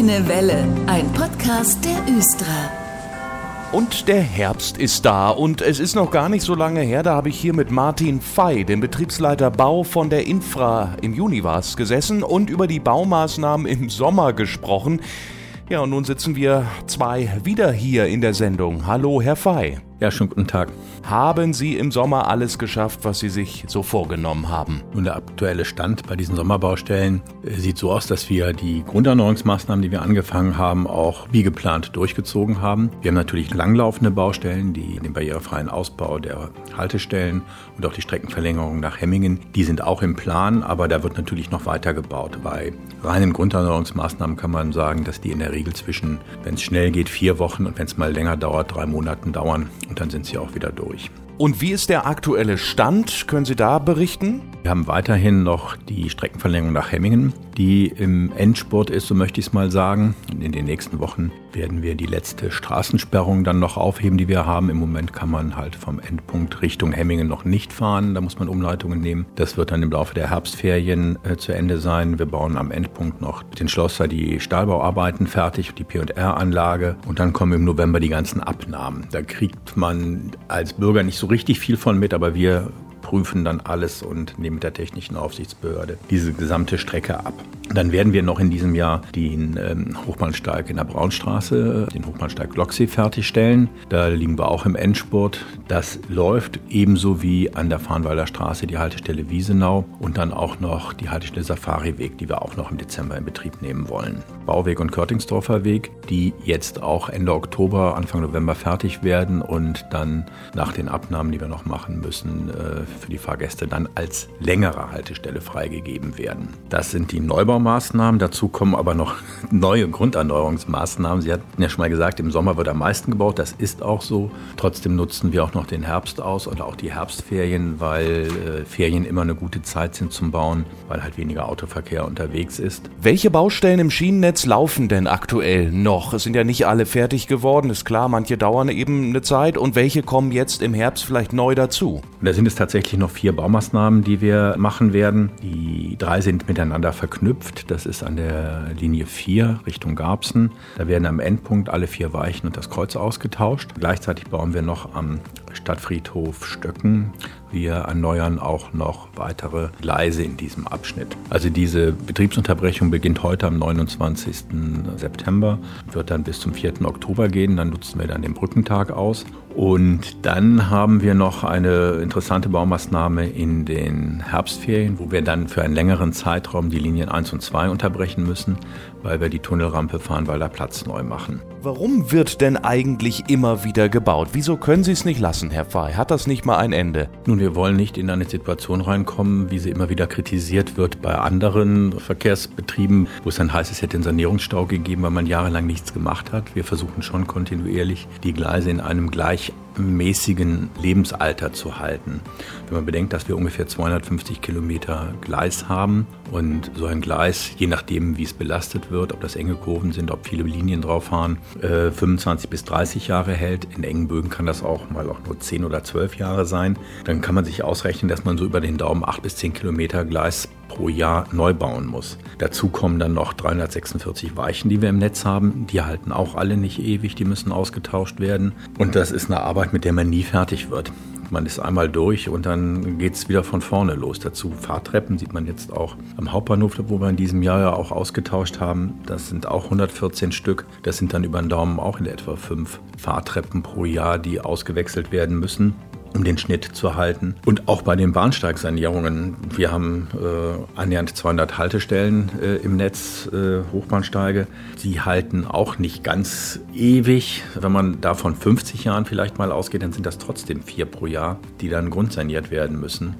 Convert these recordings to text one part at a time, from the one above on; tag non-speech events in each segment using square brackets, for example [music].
Grüne Welle, ein Podcast der Östra. Und der Herbst ist da und es ist noch gar nicht so lange her, da habe ich hier mit Martin Fey, dem Betriebsleiter Bau von der Infra im Juni war es, gesessen und über die Baumaßnahmen im Sommer gesprochen. Ja, und nun sitzen wir zwei wieder hier in der Sendung. Hallo, Herr Fey. Ja, schönen guten Tag. Haben Sie im Sommer alles geschafft, was Sie sich so vorgenommen haben? Nun, der aktuelle Stand bei diesen Sommerbaustellen äh, sieht so aus, dass wir die Grunderneuerungsmaßnahmen, die wir angefangen haben, auch wie geplant durchgezogen haben. Wir haben natürlich langlaufende Baustellen, die den barrierefreien Ausbau der Haltestellen und auch die Streckenverlängerung nach Hemmingen, die sind auch im Plan, aber da wird natürlich noch weiter gebaut. Bei reinen Grunderneuerungsmaßnahmen kann man sagen, dass die in der Regel zwischen, wenn es schnell geht, vier Wochen und wenn es mal länger dauert, drei Monaten dauern und dann sind sie auch wieder durch. Und wie ist der aktuelle Stand? Können Sie da berichten? Wir haben weiterhin noch die Streckenverlängerung nach Hemmingen, die im Endspurt ist, so möchte ich es mal sagen. In den nächsten Wochen werden wir die letzte Straßensperrung dann noch aufheben, die wir haben. Im Moment kann man halt vom Endpunkt Richtung Hemmingen noch nicht fahren. Da muss man Umleitungen nehmen. Das wird dann im Laufe der Herbstferien äh, zu Ende sein. Wir bauen am Endpunkt noch den Schlosser die Stahlbauarbeiten fertig, die P&R-Anlage. Und dann kommen im November die ganzen Abnahmen. Da kriegt man als Bürger nicht so richtig viel von mit, aber wir prüfen dann alles und nehmen mit der technischen Aufsichtsbehörde diese gesamte Strecke ab. Dann werden wir noch in diesem Jahr den ähm, Hochbahnsteig in der Braunstraße, den Hochbahnsteig Loxi fertigstellen. Da liegen wir auch im Endspurt. Das läuft ebenso wie an der Farnwalder Straße die Haltestelle Wiesenau und dann auch noch die Haltestelle Safariweg, die wir auch noch im Dezember in Betrieb nehmen wollen. Bauweg und Körtingsdorfer Weg, die jetzt auch Ende Oktober, Anfang November fertig werden und dann nach den Abnahmen, die wir noch machen müssen, äh, für die Fahrgäste dann als längere Haltestelle freigegeben werden. Das sind die Neubaumaßnahmen. Dazu kommen aber noch [laughs] neue Grunderneuerungsmaßnahmen. Sie hatten ja schon mal gesagt, im Sommer wird am meisten gebaut. Das ist auch so. Trotzdem nutzen wir auch noch den Herbst aus oder auch die Herbstferien, weil äh, Ferien immer eine gute Zeit sind zum Bauen, weil halt weniger Autoverkehr unterwegs ist. Welche Baustellen im Schienennetz laufen denn aktuell noch? Es sind ja nicht alle fertig geworden, ist klar, manche dauern eben eine Zeit und welche kommen jetzt im Herbst vielleicht neu dazu? Da sind es tatsächlich noch vier Baumaßnahmen, die wir machen werden. Die drei sind miteinander verknüpft. Das ist an der Linie 4 Richtung Garbsen. Da werden am Endpunkt alle vier Weichen und das Kreuz ausgetauscht. Gleichzeitig bauen wir noch am Stadtfriedhof Stöcken. Wir erneuern auch noch weitere Gleise in diesem Abschnitt. Also diese Betriebsunterbrechung beginnt heute am 29. September, wird dann bis zum 4. Oktober gehen. Dann nutzen wir dann den Brückentag aus. Und dann haben wir noch eine interessante Baumaßnahme in den Herbstferien, wo wir dann für einen längeren Zeitraum die Linien 1 und 2 unterbrechen müssen, weil wir die Tunnelrampe Farnwalder Platz neu machen. Warum wird denn eigentlich immer wieder gebaut? Wieso können Sie es nicht lassen, Herr Fey? Hat das nicht mal ein Ende? Nun, wir wollen nicht in eine Situation reinkommen, wie sie immer wieder kritisiert wird bei anderen Verkehrsbetrieben, wo es dann heißt, es hätte einen Sanierungsstau gegeben, weil man jahrelang nichts gemacht hat. Wir versuchen schon kontinuierlich die Gleise in einem gleichmäßigen Lebensalter zu halten. Wenn man bedenkt, dass wir ungefähr 250 Kilometer Gleis haben und so ein Gleis, je nachdem, wie es belastet wird, ob das enge Kurven sind, ob viele Linien drauf fahren, 25 äh, bis 30 Jahre hält. In engen Bögen kann das auch mal auch nur 10 oder 12 Jahre sein. Dann kann man sich ausrechnen, dass man so über den Daumen 8 bis 10 Kilometer Gleis pro Jahr neu bauen muss. Dazu kommen dann noch 346 Weichen, die wir im Netz haben. Die halten auch alle nicht ewig, die müssen ausgetauscht werden. Und das ist eine Arbeit, mit der man nie fertig wird. Man ist einmal durch und dann geht es wieder von vorne los. Dazu Fahrtreppen sieht man jetzt auch am Hauptbahnhof, wo wir in diesem Jahr ja auch ausgetauscht haben. Das sind auch 114 Stück. Das sind dann über den Daumen auch in etwa fünf Fahrtreppen pro Jahr, die ausgewechselt werden müssen um den Schnitt zu halten. Und auch bei den Bahnsteigsanierungen. Wir haben äh, annähernd 200 Haltestellen äh, im Netz, äh, Hochbahnsteige. Die halten auch nicht ganz ewig. Wenn man da von 50 Jahren vielleicht mal ausgeht, dann sind das trotzdem vier pro Jahr, die dann grundsaniert werden müssen.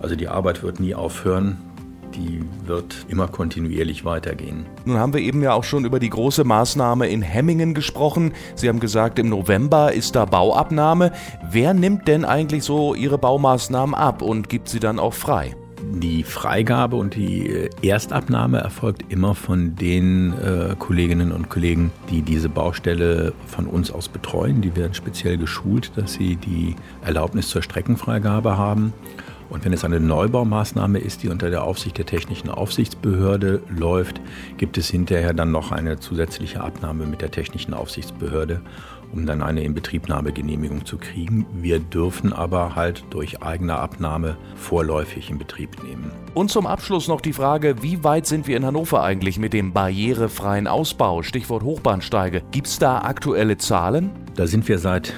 Also die Arbeit wird nie aufhören die wird immer kontinuierlich weitergehen. Nun haben wir eben ja auch schon über die große Maßnahme in Hemmingen gesprochen. Sie haben gesagt, im November ist da Bauabnahme. Wer nimmt denn eigentlich so Ihre Baumaßnahmen ab und gibt sie dann auch frei? Die Freigabe und die äh, Erstabnahme erfolgt immer von den äh, Kolleginnen und Kollegen, die diese Baustelle von uns aus betreuen. Die werden speziell geschult, dass sie die Erlaubnis zur Streckenfreigabe haben. Und wenn es eine Neubaumaßnahme ist, die unter der Aufsicht der technischen Aufsichtsbehörde läuft, gibt es hinterher dann noch eine zusätzliche Abnahme mit der technischen Aufsichtsbehörde, um dann eine Inbetriebnahmegenehmigung zu kriegen. Wir dürfen aber halt durch eigene Abnahme vorläufig in Betrieb nehmen. Und zum Abschluss noch die Frage, wie weit sind wir in Hannover eigentlich mit dem barrierefreien Ausbau? Stichwort Hochbahnsteige. Gibt es da aktuelle Zahlen? Da sind wir seit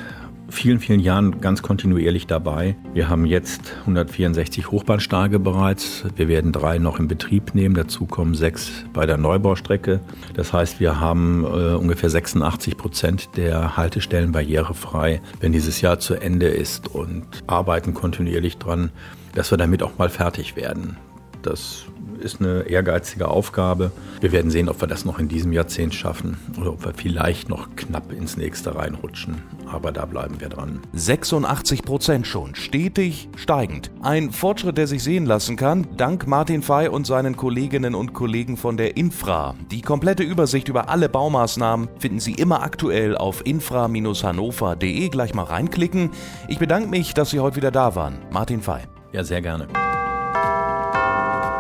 vielen, vielen Jahren ganz kontinuierlich dabei. Wir haben jetzt 164 Hochbahnsteige bereits. Wir werden drei noch in Betrieb nehmen. Dazu kommen sechs bei der Neubaustrecke. Das heißt, wir haben äh, ungefähr 86 Prozent der Haltestellen barrierefrei, wenn dieses Jahr zu Ende ist und arbeiten kontinuierlich dran, dass wir damit auch mal fertig werden. Das ist eine ehrgeizige Aufgabe. Wir werden sehen, ob wir das noch in diesem Jahrzehnt schaffen oder ob wir vielleicht noch knapp ins nächste reinrutschen. Aber da bleiben wir dran. 86 Prozent schon, stetig steigend. Ein Fortschritt, der sich sehen lassen kann, dank Martin Fey und seinen Kolleginnen und Kollegen von der Infra. Die komplette Übersicht über alle Baumaßnahmen finden Sie immer aktuell auf infra-hannover.de. Gleich mal reinklicken. Ich bedanke mich, dass Sie heute wieder da waren. Martin Fey. Ja, sehr gerne.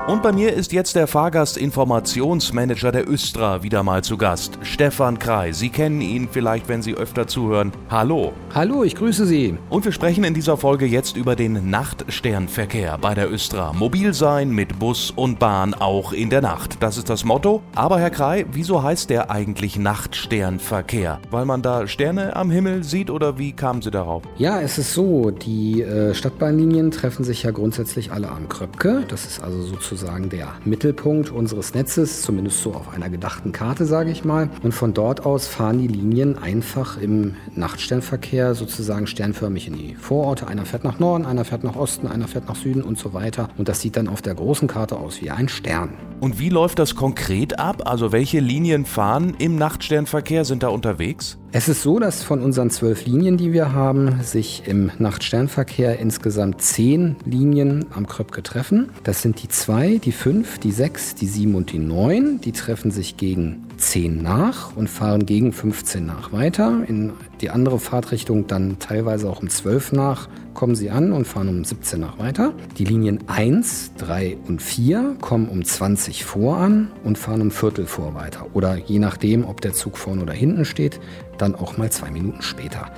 Und bei mir ist jetzt der Fahrgastinformationsmanager der Östra wieder mal zu Gast, Stefan Krei. Sie kennen ihn vielleicht, wenn Sie öfter zuhören. Hallo. Hallo, ich grüße Sie. Und wir sprechen in dieser Folge jetzt über den Nachtsternverkehr bei der Östra. Mobil sein mit Bus und Bahn auch in der Nacht. Das ist das Motto. Aber Herr Krei, wieso heißt der eigentlich Nachtsternverkehr? Weil man da Sterne am Himmel sieht oder wie kamen Sie darauf? Ja, es ist so, die äh, Stadtbahnlinien treffen sich ja grundsätzlich alle am Kröpke. Das ist also sozusagen sozusagen der Mittelpunkt unseres Netzes, zumindest so auf einer gedachten Karte, sage ich mal. Und von dort aus fahren die Linien einfach im Nachtsternverkehr sozusagen sternförmig in die Vororte. Einer fährt nach Norden, einer fährt nach Osten, einer fährt nach Süden und so weiter. Und das sieht dann auf der großen Karte aus wie ein Stern. Und wie läuft das konkret ab? Also welche Linien fahren im Nachtsternverkehr, sind da unterwegs? Es ist so, dass von unseren zwölf Linien, die wir haben, sich im Nachtsternverkehr insgesamt zehn Linien am Kröpke treffen. Das sind die zwei, die fünf, die sechs, die sieben und die neun. Die treffen sich gegen 10 nach und fahren gegen 15 nach weiter. In die andere Fahrtrichtung dann teilweise auch um 12 nach kommen sie an und fahren um 17 nach weiter. Die Linien 1, 3 und 4 kommen um 20 vor an und fahren um Viertel vor weiter. Oder je nachdem, ob der Zug vorne oder hinten steht, dann auch mal zwei Minuten später.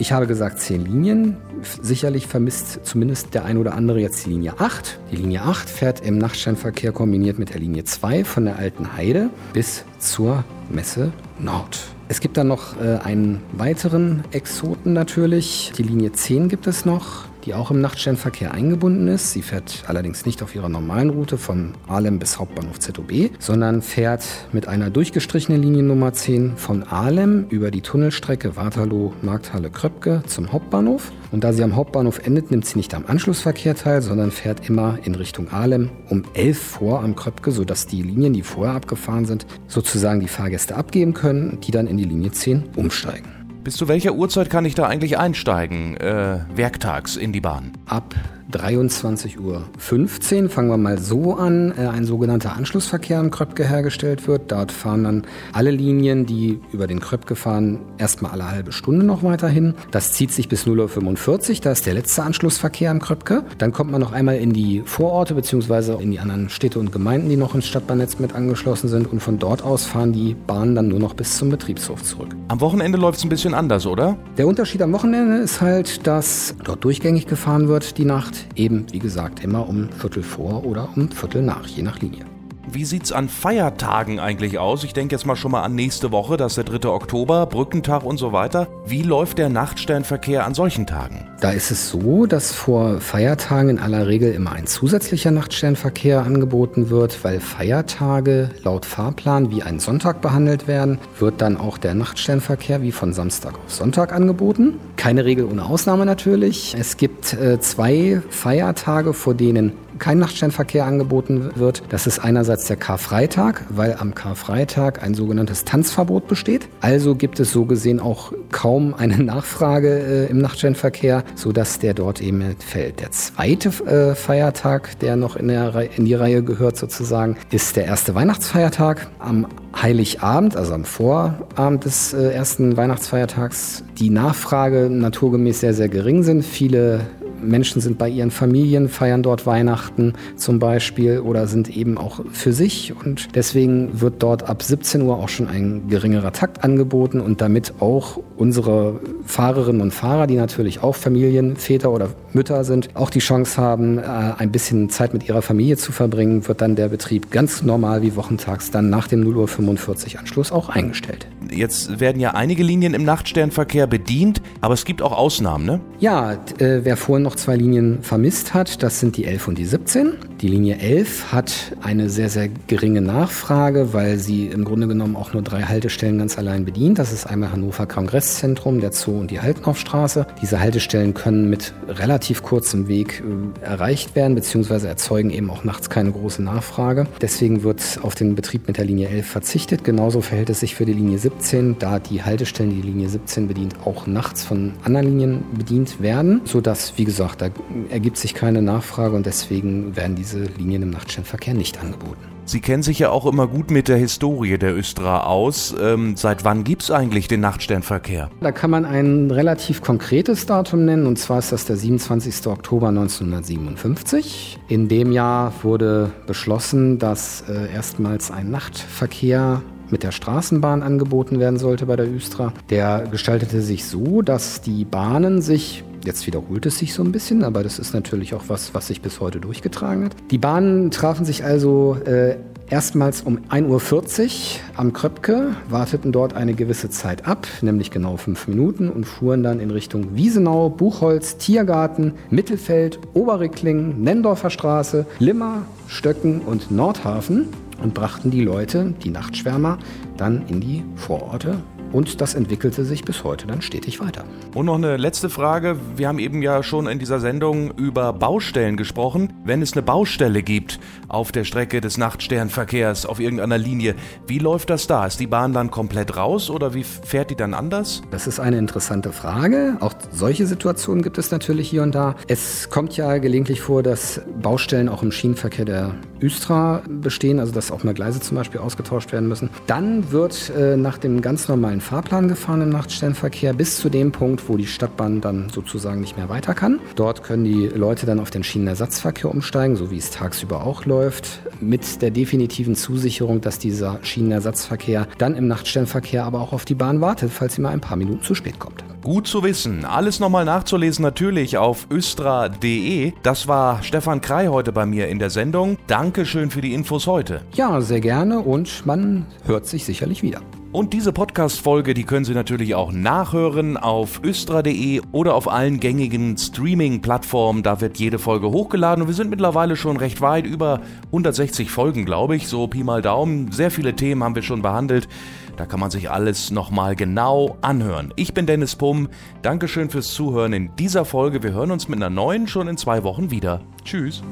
Ich habe gesagt 10 Linien. Sicherlich vermisst zumindest der ein oder andere jetzt die Linie 8. Die Linie 8 fährt im Nachtscheinverkehr kombiniert mit der Linie 2 von der Alten Heide bis zur Messe Nord. Es gibt dann noch äh, einen weiteren Exoten natürlich. Die Linie 10 gibt es noch die auch im Nachtsternverkehr eingebunden ist. Sie fährt allerdings nicht auf ihrer normalen Route von Ahlem bis Hauptbahnhof ZOB, sondern fährt mit einer durchgestrichenen Linie Nummer 10 von Ahlem über die Tunnelstrecke Waterloo-Markthalle-Kröpke zum Hauptbahnhof. Und da sie am Hauptbahnhof endet, nimmt sie nicht am Anschlussverkehr teil, sondern fährt immer in Richtung Ahlem um 11 vor am Kröpke, sodass die Linien, die vorher abgefahren sind, sozusagen die Fahrgäste abgeben können, die dann in die Linie 10 umsteigen. Bis zu welcher Uhrzeit kann ich da eigentlich einsteigen, äh, werktags in die Bahn? Ab 23.15 Uhr fangen wir mal so an, äh, ein sogenannter Anschlussverkehr in Kröpke hergestellt wird. Dort fahren dann alle Linien, die über den Kröpke fahren, erstmal alle halbe Stunde noch weiterhin. Das zieht sich bis 0.45 Uhr, da ist der letzte Anschlussverkehr am Kröpke. Dann kommt man noch einmal in die Vororte bzw. in die anderen Städte und Gemeinden, die noch ins Stadtbahnnetz mit angeschlossen sind. Und von dort aus fahren die Bahnen dann nur noch bis zum Betriebshof zurück. Am Wochenende läuft es ein bisschen anders, oder? Der Unterschied am Wochenende ist halt, dass dort durchgängig gefahren wird die Nacht eben, wie gesagt, immer um Viertel vor oder um Viertel nach, je nach Linie. Wie sieht's an Feiertagen eigentlich aus? Ich denke jetzt mal schon mal an nächste Woche, das ist der 3. Oktober, Brückentag und so weiter. Wie läuft der Nachtsternverkehr an solchen Tagen? Da ist es so, dass vor Feiertagen in aller Regel immer ein zusätzlicher Nachtsternverkehr angeboten wird, weil Feiertage laut Fahrplan wie ein Sonntag behandelt werden, wird dann auch der Nachtsternverkehr wie von Samstag auf Sonntag angeboten. Keine Regel ohne Ausnahme natürlich. Es gibt äh, zwei Feiertage, vor denen kein Nachtsternverkehr angeboten wird. Das ist einerseits der Karfreitag, weil am Karfreitag ein sogenanntes Tanzverbot besteht. Also gibt es so gesehen auch kaum eine Nachfrage äh, im Nachtsternverkehr, sodass der dort eben fällt. Der zweite äh, Feiertag, der noch in, der in die Reihe gehört sozusagen, ist der erste Weihnachtsfeiertag. Am Heiligabend, also am Vorabend des äh, ersten Weihnachtsfeiertags, die Nachfrage naturgemäß sehr, sehr gering sind. Viele Menschen sind bei ihren Familien, feiern dort Weihnachten zum Beispiel oder sind eben auch für sich. Und deswegen wird dort ab 17 Uhr auch schon ein geringerer Takt angeboten und damit auch unsere Fahrerinnen und Fahrer, die natürlich auch Familienväter oder Mütter sind, auch die Chance haben, äh, ein bisschen Zeit mit ihrer Familie zu verbringen, wird dann der Betrieb ganz normal wie wochentags dann nach dem 0.45 Uhr Anschluss auch eingestellt. Jetzt werden ja einige Linien im Nachtsternverkehr bedient, aber es gibt auch Ausnahmen, ne? Ja, äh, wer vorhin noch zwei Linien vermisst hat, das sind die 11 und die 17. Die Linie 11 hat eine sehr, sehr geringe Nachfrage, weil sie im Grunde genommen auch nur drei Haltestellen ganz allein bedient. Das ist einmal Hannover Kongresszentrum, der Zoo und die Haltenaufstraße. Diese Haltestellen können mit relativ kurzem Weg äh, erreicht werden, beziehungsweise erzeugen eben auch nachts keine große Nachfrage. Deswegen wird auf den Betrieb mit der Linie 11 verzichtet. Genauso verhält es sich für die Linie 17, da die Haltestellen, die die Linie 17 bedient, auch nachts von anderen Linien bedient werden, sodass, wie gesagt, da ergibt sich keine Nachfrage und deswegen werden diese Linien im Nachtsternverkehr nicht angeboten. Sie kennen sich ja auch immer gut mit der Historie der Östra aus. Ähm, seit wann gibt es eigentlich den Nachtsternverkehr? Da kann man ein relativ konkretes Datum nennen, und zwar ist das der 27. Oktober 1957. In dem Jahr wurde beschlossen, dass äh, erstmals ein Nachtverkehr mit der Straßenbahn angeboten werden sollte bei der Östra. Der gestaltete sich so, dass die Bahnen sich Jetzt wiederholt es sich so ein bisschen, aber das ist natürlich auch was, was sich bis heute durchgetragen hat. Die Bahnen trafen sich also äh, erstmals um 1.40 Uhr am Kröpke, warteten dort eine gewisse Zeit ab, nämlich genau fünf Minuten, und fuhren dann in Richtung Wiesenau, Buchholz, Tiergarten, Mittelfeld, Oberrickling, Nendorfer Straße, Limmer, Stöcken und Nordhafen und brachten die Leute, die Nachtschwärmer, dann in die Vororte und das entwickelte sich bis heute dann stetig weiter. Und noch eine letzte Frage. Wir haben eben ja schon in dieser Sendung über Baustellen gesprochen. Wenn es eine Baustelle gibt auf der Strecke des Nachtsternverkehrs auf irgendeiner Linie, wie läuft das da? Ist die Bahn dann komplett raus oder wie fährt die dann anders? Das ist eine interessante Frage. Auch solche Situationen gibt es natürlich hier und da. Es kommt ja gelegentlich vor, dass Baustellen auch im Schienenverkehr der Östra bestehen, also dass auch mal Gleise zum Beispiel ausgetauscht werden müssen. Dann wird äh, nach dem ganz normalen Fahrplan gefahren im Nachtstellenverkehr bis zu dem Punkt, wo die Stadtbahn dann sozusagen nicht mehr weiter kann. Dort können die Leute dann auf den Schienenersatzverkehr umsteigen, so wie es tagsüber auch läuft, mit der definitiven Zusicherung, dass dieser Schienenersatzverkehr dann im Nachtstellenverkehr aber auch auf die Bahn wartet, falls sie mal ein paar Minuten zu spät kommt. Gut zu wissen. Alles nochmal nachzulesen natürlich auf östra.de. Das war Stefan Krei heute bei mir in der Sendung. Dankeschön für die Infos heute. Ja, sehr gerne und man hört sich sicherlich wieder. Und diese Podcast-Folge, die können Sie natürlich auch nachhören auf östra.de oder auf allen gängigen Streaming-Plattformen. Da wird jede Folge hochgeladen und wir sind mittlerweile schon recht weit, über 160 Folgen, glaube ich, so Pi mal Daumen. Sehr viele Themen haben wir schon behandelt. Da kann man sich alles nochmal genau anhören. Ich bin Dennis Pumm. Dankeschön fürs Zuhören in dieser Folge. Wir hören uns mit einer neuen schon in zwei Wochen wieder. Tschüss.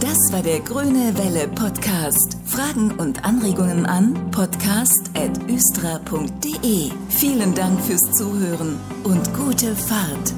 Das war der Grüne Welle Podcast. Fragen und Anregungen an podcast.östra.de. Vielen Dank fürs Zuhören und gute Fahrt.